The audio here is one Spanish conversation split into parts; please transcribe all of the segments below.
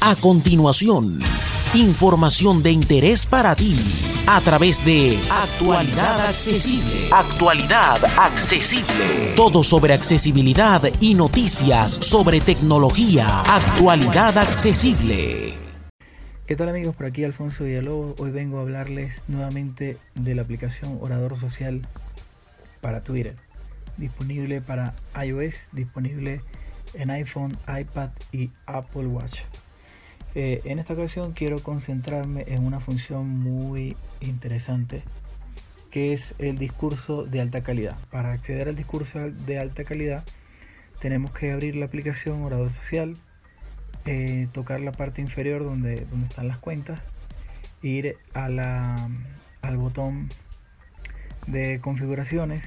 A continuación, información de interés para ti a través de Actualidad Accesible. Actualidad Accesible. Todo sobre accesibilidad y noticias sobre tecnología. Actualidad Accesible. ¿Qué tal amigos? Por aquí Alfonso Villalobos. Hoy vengo a hablarles nuevamente de la aplicación Orador Social para Twitter. Disponible para iOS, disponible en iPhone, iPad y Apple Watch. Eh, en esta ocasión quiero concentrarme en una función muy interesante que es el discurso de alta calidad. Para acceder al discurso de alta calidad tenemos que abrir la aplicación Orador Social, eh, tocar la parte inferior donde, donde están las cuentas, ir a la, al botón de configuraciones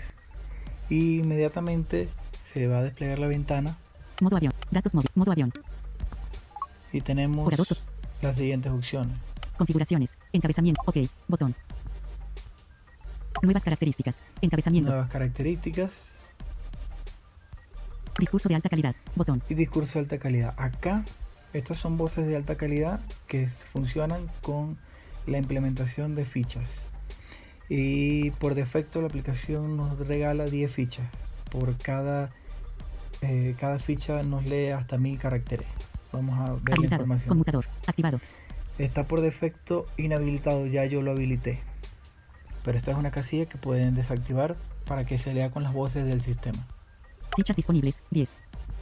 y inmediatamente se va a desplegar la ventana. Modo avión, datos móvil, modo avión, y tenemos las siguientes opciones. configuraciones, encabezamiento, ok, botón. Nuevas características, encabezamiento, Nuevas características discurso de alta calidad, botón. y discurso de alta calidad. Acá, estas son voces de alta calidad que funcionan con la implementación de fichas. Y por defecto la aplicación nos regala 10 fichas. Por cada, eh, cada ficha nos lee hasta 1000 caracteres. Vamos a ver la Habilitado, información. conmutador, activado, Está por defecto inhabilitado, ya yo lo habilité. Pero esta es una casilla que pueden desactivar para que se lea con las voces del sistema. fichas disponibles, 10,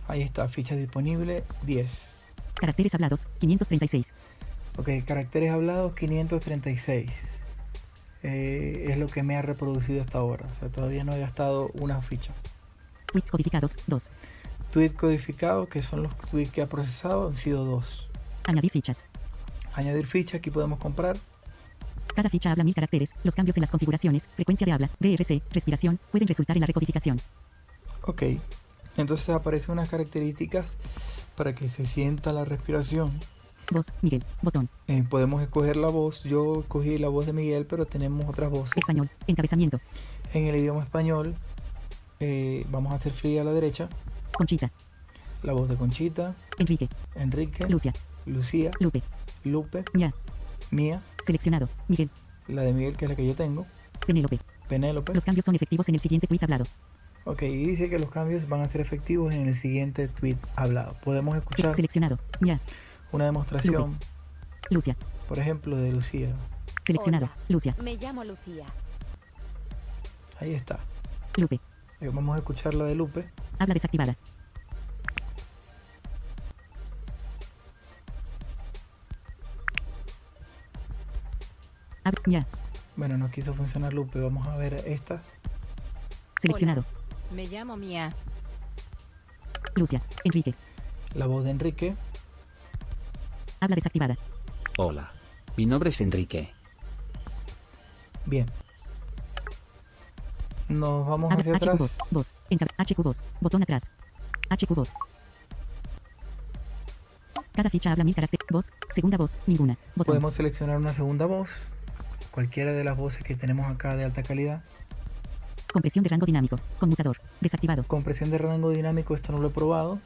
Ahí está, ficha disponible 10. caracteres hablados, 536, Ok, caracteres hablados 536. Eh, es lo que me ha reproducido hasta ahora. O sea, todavía no he gastado una ficha. tweets codificados, 2, Tweet codificado, que son los tweets que ha procesado, han sido dos. añadir fichas. Añadir ficha, aquí podemos comprar. Cada ficha habla mil caracteres, los cambios en las configuraciones, frecuencia de habla, DRC, respiración, pueden resultar en la recodificación. Ok, entonces aparecen unas características para que se sienta la respiración. Voz, Miguel, botón, Eh, podemos escoger la voz. Yo escogí la voz de Miguel, pero tenemos otras voces. español, encabezamiento, En el idioma español, eh, vamos a hacer fría a la derecha. Conchita, La voz de Conchita, Enrique, Enrique, Lucia, Lucía, Lupe, Lupe, Ya, Mía, seleccionado, Miguel, la de Miguel, que es la que yo tengo, Penélope. Penélope. Los cambios son efectivos en el siguiente tweet hablado. Ok, y dice que los cambios van a ser efectivos en el siguiente tweet hablado. Podemos escuchar Seleccionado, Ya, una demostración, Lucia, por ejemplo, de Lucía. seleccionado, Hola. Lucia, Me llamo Lucía. Ahí está. Lupe, Vamos a escuchar la de Lupe. habla desactivada. Hab- Ya, Bueno, no quiso funcionar Lupe. Vamos a ver esta. seleccionado, Me llamo Mía. Lucia, Enrique, La voz de Enrique. habla desactivada. Hola. Mi nombre es Enrique. Bien. Nos vamos hacia HQ atrás. voz, voz, HQ voz, botón atrás. HQ voz. Cada ficha habla mil caracteres. Voz, segunda voz, ninguna. Botón. Podemos seleccionar una segunda voz. Cualquiera de las voces que tenemos acá de alta calidad. Compresión de rango dinámico. Conmutador. Desactivado. Compresión de rango dinámico, esto no lo he probado.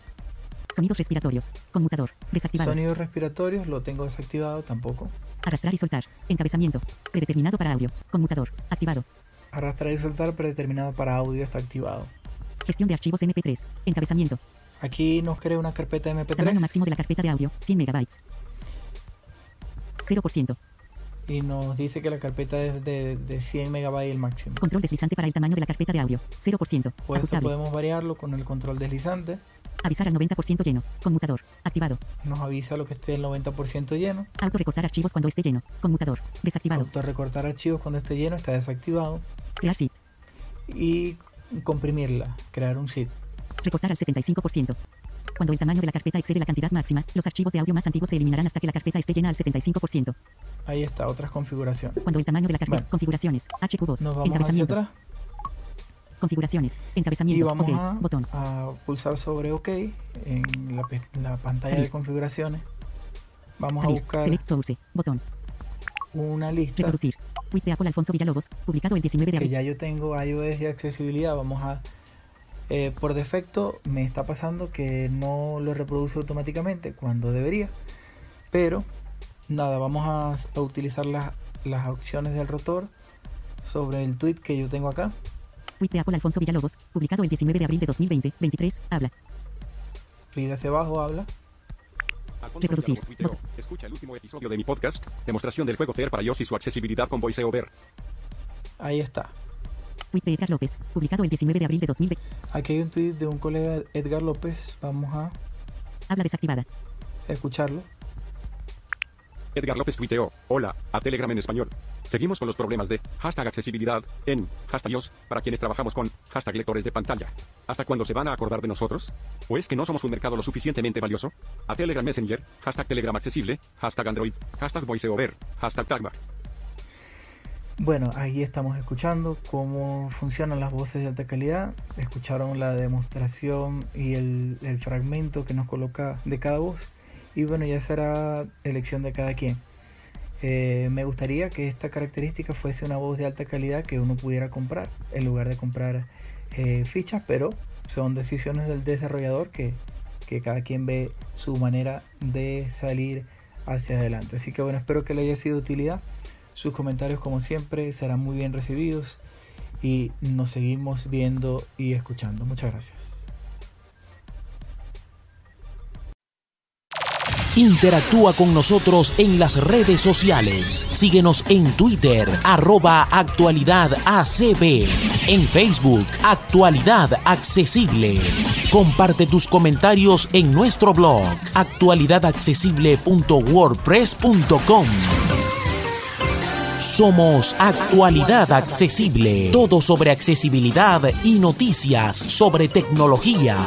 Sonidos respiratorios. Conmutador. Desactivado. Sonidos respiratorios, lo tengo desactivado tampoco. Arrastrar y soltar. Encabezamiento. Predeterminado para audio. Conmutador. Activado. Arrastrar y soltar predeterminado para audio está activado. Gestión de archivos MP3. Encabezamiento. Aquí nos crea una carpeta Tamaño MP3 máximo de la carpeta de audio. 100 megabytes. 0%. y nos dice que la carpeta es de, de 100 megabytes el máximo. Control deslizante para el tamaño de la carpeta de audio. 0%. Pues esto podemos variarlo con el control deslizante. Avisar al 90% lleno. Conmutador. Activado. Nos avisa lo que esté el 90% lleno. Auto recortar archivos cuando esté lleno. Conmutador. Desactivado. Autorrecortar archivos cuando esté lleno está desactivado. Crear zip. Y comprimirla, crear un zip. Recortar al 75%. Cuando el tamaño de la carpeta excede la cantidad máxima, los archivos de audio más antiguos se eliminarán hasta que la carpeta esté llena al 75%. Ahí está, otras configuraciones. Cuando el tamaño de la carpeta. Bueno. Configuraciones. HQ voz. Nos vamos hacia Encabezamiento. atrás Configuraciones. y Encabezamiento. vamos ok. a, Botón. a pulsar sobre OK en la, pantalla Salir. de configuraciones. Vamos Salir. a buscar Select source. Botón. Una lista Reproducir. Tweet de Apple Alfonso Villalobos. Publicado el 19 de que abril. ya yo tengo iOS y accesibilidad. Vamos a eh, por defecto me está pasando que no lo reproduce automáticamente cuando debería. Pero nada, vamos a, a utilizar las, las opciones del rotor sobre el tweet que yo tengo acá. Tweet de Apple Alfonso Villalobos, publicado el 19 de abril de 2020, 23, habla. Clic hacia abajo, habla. Reproducir. Escucha el último episodio de mi podcast, demostración del juego Fair para iOS y su accesibilidad con VoiceOver. Ahí está. Tweet de Edgar López, publicado el 19 de abril de 2020, Aquí hay un tweet de un colega Edgar López. Vamos a habla desactivada. escucharlo. Edgar López tuiteó, hola, a Telegram en español. Seguimos con los problemas de hashtag accesibilidad en hashtag iOS para quienes trabajamos con hashtag lectores de pantalla. ¿Hasta cuándo se van a acordar de nosotros? ¿O es que no somos un mercado lo suficientemente valioso? A Telegram Messenger, hashtag Telegram accesible, hashtag Android, hashtag VoiceOver, hashtag Tagbar. Bueno, ahí estamos escuchando cómo funcionan las voces de alta calidad. Escucharon la demostración y el fragmento que nos coloca de cada voz. Y bueno, ya será elección de cada quien. Eh, me gustaría que esta característica fuese una voz de alta calidad que uno pudiera comprar en lugar de comprar eh, fichas, pero son decisiones del desarrollador que, que cada quien ve su manera de salir hacia adelante. Así que bueno, espero que le haya sido de utilidad. Sus comentarios como siempre serán muy bien recibidos y nos seguimos viendo y escuchando. Muchas gracias. Interactúa con nosotros en las redes sociales. Síguenos en Twitter, arroba actualidad ACB. En Facebook, Actualidad Accesible. Comparte tus comentarios en nuestro blog, actualidadaccesible.wordpress.com. Somos Actualidad Accesible. Todo sobre accesibilidad y noticias sobre tecnología.